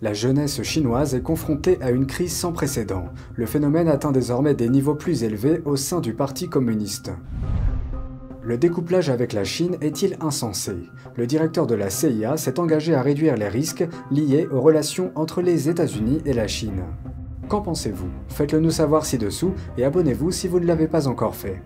La jeunesse chinoise est confrontée à une crise sans précédent. Le phénomène atteint désormais des niveaux plus élevés au sein du Parti communiste. Le découplage avec la Chine est-il insensé? Le directeur de la CIA s'est engagé à réduire les risques liés aux relations entre les États-Unis et la Chine. Qu'en pensez-vous? Faites-le nous savoir ci-dessous et abonnez-vous si vous ne l'avez pas encore fait.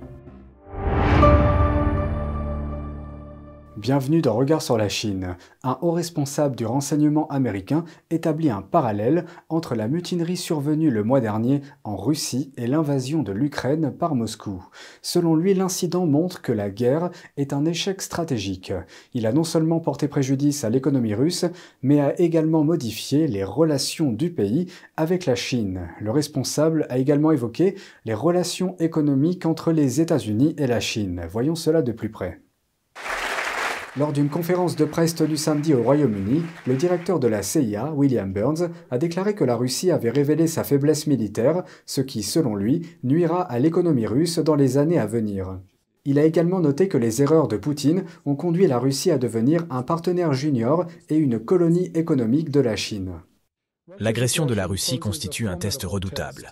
Bienvenue dans Regard sur la Chine. Un haut responsable du renseignement américain établit un parallèle entre la mutinerie survenue le mois dernier en Russie et l'invasion de l'Ukraine par Moscou. Selon lui, l'incident montre que la guerre est un échec stratégique. Il a non seulement porté préjudice à l'économie russe, mais a également modifié les relations du pays avec la Chine. Le responsable a également évoqué les relations économiques entre les États-Unis et la Chine. Voyons cela de plus près. Lors d'une conférence de presse tenue samedi au Royaume-Uni, le directeur de la CIA, William Burns, a déclaré que la Russie avait révélé sa faiblesse militaire, ce qui, selon lui, nuira à l'économie russe dans les années à venir. Il a également noté que les erreurs de Poutine ont conduit la Russie à devenir un partenaire junior et une colonie économique de la Chine. L'agression de la Russie constitue un test redoutable.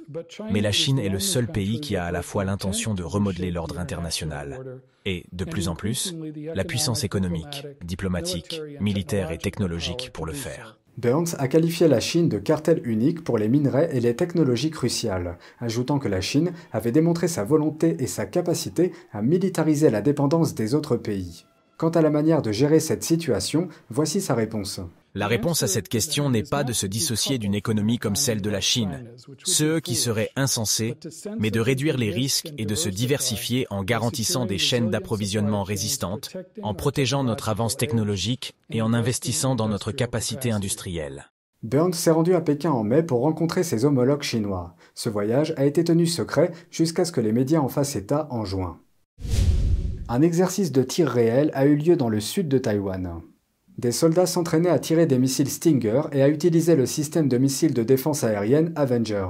Mais la Chine est le seul pays qui a à la fois l'intention de remodeler l'ordre international et, de plus en plus, la puissance économique, diplomatique, militaire et technologique pour le faire. Burns a qualifié la Chine de cartel unique pour les minerais et les technologies cruciales, ajoutant que la Chine avait démontré sa volonté et sa capacité à militariser la dépendance des autres pays. Quant à la manière de gérer cette situation, voici sa réponse. La réponse à cette question n'est pas de se dissocier d'une économie comme celle de la Chine, ce qui serait insensé, mais de réduire les risques et de se diversifier en garantissant des chaînes d'approvisionnement résistantes, en protégeant notre avance technologique et en investissant dans notre capacité industrielle. Burns s'est rendu à Pékin en mai pour rencontrer ses homologues chinois. Ce voyage a été tenu secret jusqu'à ce que les médias en fassent état en juin. Un exercice de tir réel a eu lieu dans le sud de Taïwan. Des soldats s'entraînaient à tirer des missiles Stinger et à utiliser le système de missiles de défense aérienne Avenger.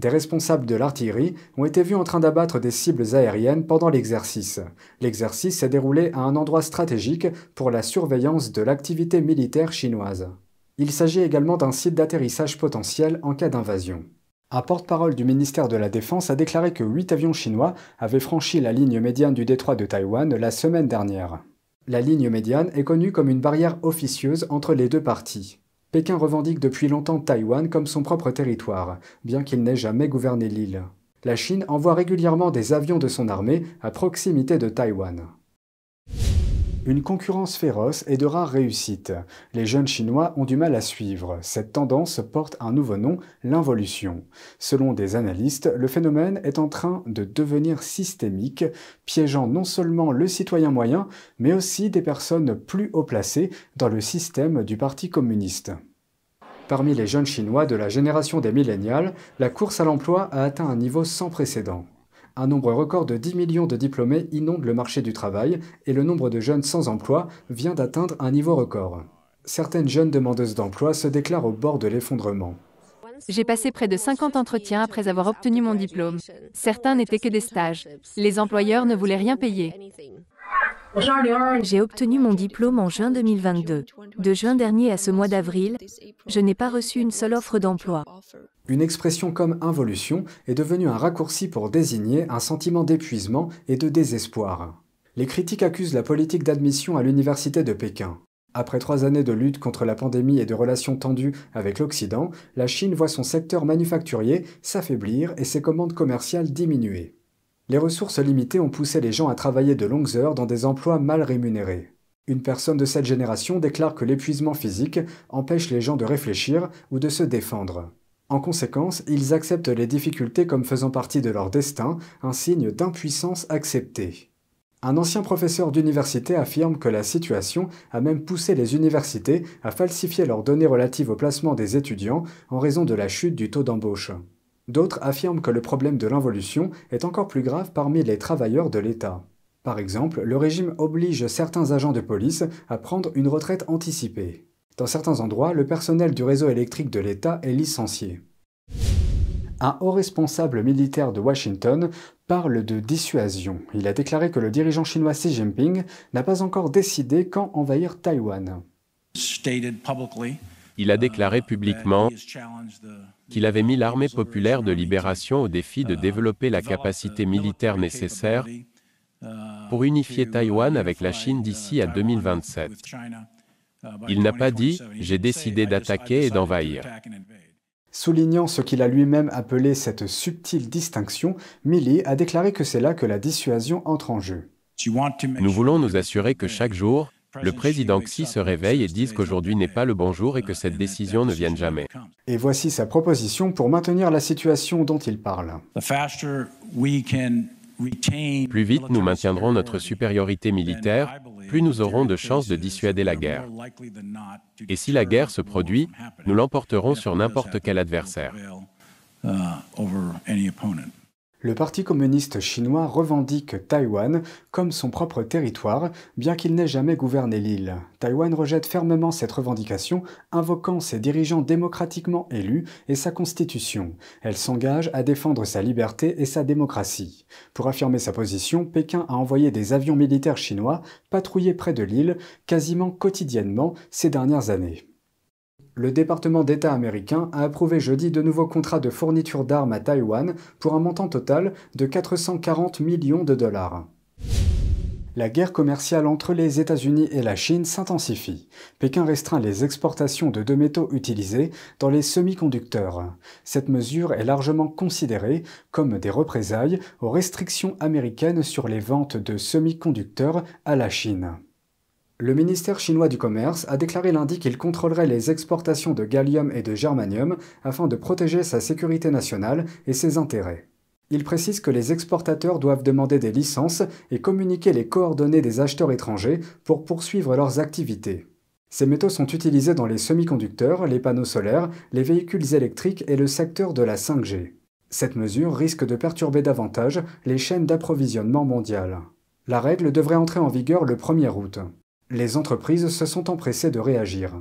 Des responsables de l'artillerie ont été vus en train d'abattre des cibles aériennes pendant l'exercice. L'exercice s'est déroulé à un endroit stratégique pour la surveillance de l'activité militaire chinoise. Il s'agit également d'un site d'atterrissage potentiel en cas d'invasion. Un porte-parole du ministère de la Défense a déclaré que huit avions chinois avaient franchi la ligne médiane du détroit de Taïwan la semaine dernière. La ligne médiane est connue comme une barrière officieuse entre les deux parties. Pékin revendique depuis longtemps Taïwan comme son propre territoire, bien qu'il n'ait jamais gouverné l'île. La Chine envoie régulièrement des avions de son armée à proximité de Taïwan. Une concurrence féroce et de rares réussites. Les jeunes Chinois ont du mal à suivre. Cette tendance porte un nouveau nom, l'involution. Selon des analystes, le phénomène est en train de devenir systémique, piégeant non seulement le citoyen moyen, mais aussi des personnes plus haut placées dans le système du Parti communiste. Parmi les jeunes Chinois de la génération des millénials, la course à l'emploi a atteint un niveau sans précédent. Un nombre record de 10 millions de diplômés inonde le marché du travail et le nombre de jeunes sans emploi vient d'atteindre un niveau record. Certaines jeunes demandeuses d'emploi se déclarent au bord de l'effondrement. J'ai passé près de 50 entretiens après avoir obtenu mon diplôme. Certains n'étaient que des stages. Les employeurs ne voulaient rien payer. J'ai obtenu mon diplôme en juin 2022. De juin dernier à ce mois d'avril, je n'ai pas reçu une seule offre d'emploi. Une expression comme involution est devenue un raccourci pour désigner un sentiment d'épuisement et de désespoir. Les critiques accusent la politique d'admission à l'université de Pékin. Après trois années de lutte contre la pandémie et de relations tendues avec l'Occident, la Chine voit son secteur manufacturier s'affaiblir et ses commandes commerciales diminuer. Les ressources limitées ont poussé les gens à travailler de longues heures dans des emplois mal rémunérés. Une personne de cette génération déclare que l'épuisement physique empêche les gens de réfléchir ou de se défendre. En conséquence, ils acceptent les difficultés comme faisant partie de leur destin, un signe d'impuissance acceptée. Un ancien professeur d'université affirme que la situation a même poussé les universités à falsifier leurs données relatives au placement des étudiants en raison de la chute du taux d'embauche. D'autres affirment que le problème de l'involution est encore plus grave parmi les travailleurs de l'État. Par exemple, le régime oblige certains agents de police à prendre une retraite anticipée. Dans certains endroits, le personnel du réseau électrique de l'État est licencié. Un haut responsable militaire de Washington parle de dissuasion. Il a déclaré que le dirigeant chinois Xi Jinping n'a pas encore décidé quand envahir Taïwan. Il a déclaré publiquement qu'il avait mis l'armée populaire de libération au défi de développer la capacité militaire nécessaire pour unifier Taïwan avec la Chine d'ici à 2027. Il n'a pas dit ⁇ J'ai décidé d'attaquer et d'envahir ⁇ Soulignant ce qu'il a lui-même appelé cette subtile distinction, Milley a déclaré que c'est là que la dissuasion entre en jeu. Nous voulons nous assurer que chaque jour, le président Xi se réveille et dise qu'aujourd'hui n'est pas le bon jour et que cette décision ne vienne jamais. Et voici sa proposition pour maintenir la situation dont il parle. Plus vite nous maintiendrons notre supériorité militaire, plus nous aurons de chances de dissuader la guerre. Et si la guerre se produit, nous l'emporterons sur n'importe quel adversaire. Le Parti communiste chinois revendique Taïwan comme son propre territoire, bien qu'il n'ait jamais gouverné l'île. Taïwan rejette fermement cette revendication, invoquant ses dirigeants démocratiquement élus et sa constitution. Elle s'engage à défendre sa liberté et sa démocratie. Pour affirmer sa position, Pékin a envoyé des avions militaires chinois patrouiller près de l'île quasiment quotidiennement ces dernières années. Le département d'État américain a approuvé jeudi de nouveaux contrats de fourniture d'armes à Taïwan pour un montant total de 440 millions de dollars. La guerre commerciale entre les États-Unis et la Chine s'intensifie. Pékin restreint les exportations de deux métaux utilisés dans les semi-conducteurs. Cette mesure est largement considérée comme des représailles aux restrictions américaines sur les ventes de semi-conducteurs à la Chine. Le ministère chinois du Commerce a déclaré lundi qu'il contrôlerait les exportations de gallium et de germanium afin de protéger sa sécurité nationale et ses intérêts. Il précise que les exportateurs doivent demander des licences et communiquer les coordonnées des acheteurs étrangers pour poursuivre leurs activités. Ces métaux sont utilisés dans les semi-conducteurs, les panneaux solaires, les véhicules électriques et le secteur de la 5G. Cette mesure risque de perturber davantage les chaînes d'approvisionnement mondiales. La règle devrait entrer en vigueur le 1er août. Les entreprises se sont empressées de réagir.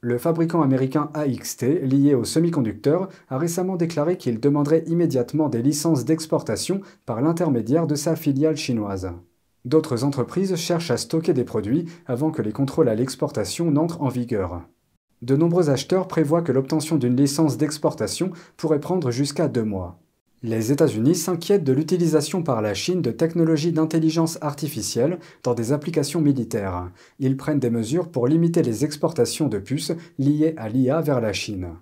Le fabricant américain AXT, lié aux semi-conducteurs, a récemment déclaré qu'il demanderait immédiatement des licences d'exportation par l'intermédiaire de sa filiale chinoise. D'autres entreprises cherchent à stocker des produits avant que les contrôles à l'exportation n'entrent en vigueur. De nombreux acheteurs prévoient que l'obtention d'une licence d'exportation pourrait prendre jusqu'à deux mois. Les États-Unis s'inquiètent de l'utilisation par la Chine de technologies d'intelligence artificielle dans des applications militaires. Ils prennent des mesures pour limiter les exportations de puces liées à l'IA vers la Chine.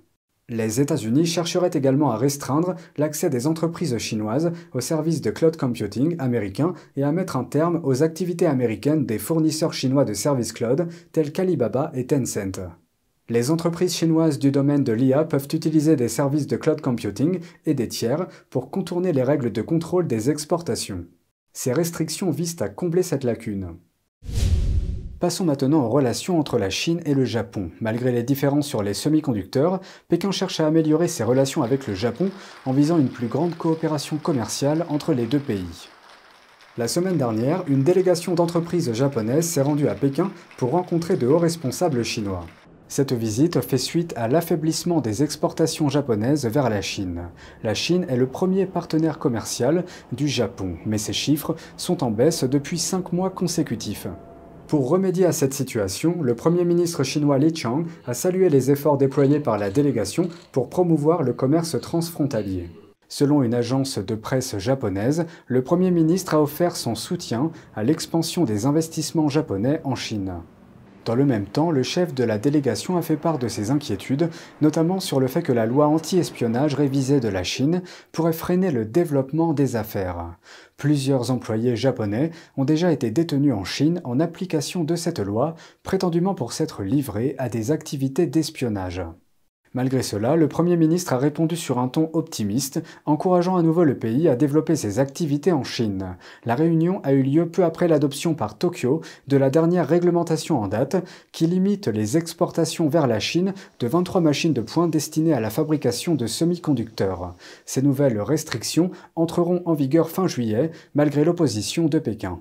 Les États-Unis chercheraient également à restreindre l'accès des entreprises chinoises aux services de cloud computing américains et à mettre un terme aux activités américaines des fournisseurs chinois de services cloud tels qu'Alibaba et Tencent. Les entreprises chinoises du domaine de l'IA peuvent utiliser des services de cloud computing et des tiers pour contourner les règles de contrôle des exportations. Ces restrictions visent à combler cette lacune. Passons maintenant aux relations entre la Chine et le Japon. Malgré les différences sur les semi-conducteurs, Pékin cherche à améliorer ses relations avec le Japon en visant une plus grande coopération commerciale entre les deux pays. La semaine dernière, une délégation d'entreprises japonaises s'est rendue à Pékin pour rencontrer de hauts responsables chinois. Cette visite fait suite à l'affaiblissement des exportations japonaises vers la Chine. La Chine est le premier partenaire commercial du Japon, mais ces chiffres sont en baisse depuis cinq mois consécutifs. Pour remédier à cette situation, le Premier ministre chinois Li Chang a salué les efforts déployés par la délégation pour promouvoir le commerce transfrontalier. Selon une agence de presse japonaise, le Premier ministre a offert son soutien à l'expansion des investissements japonais en Chine. Dans le même temps, le chef de la délégation a fait part de ses inquiétudes, notamment sur le fait que la loi anti-espionnage révisée de la Chine pourrait freiner le développement des affaires. Plusieurs employés japonais ont déjà été détenus en Chine en application de cette loi, prétendument pour s'être livrés à des activités d'espionnage. Malgré cela, le Premier ministre a répondu sur un ton optimiste, encourageant à nouveau le pays à développer ses activités en Chine. La réunion a eu lieu peu après l'adoption par Tokyo de la dernière réglementation en date qui limite les exportations vers la Chine de 23 machines de pointe destinées à la fabrication de semi-conducteurs. Ces nouvelles restrictions entreront en vigueur fin juillet, malgré l'opposition de Pékin.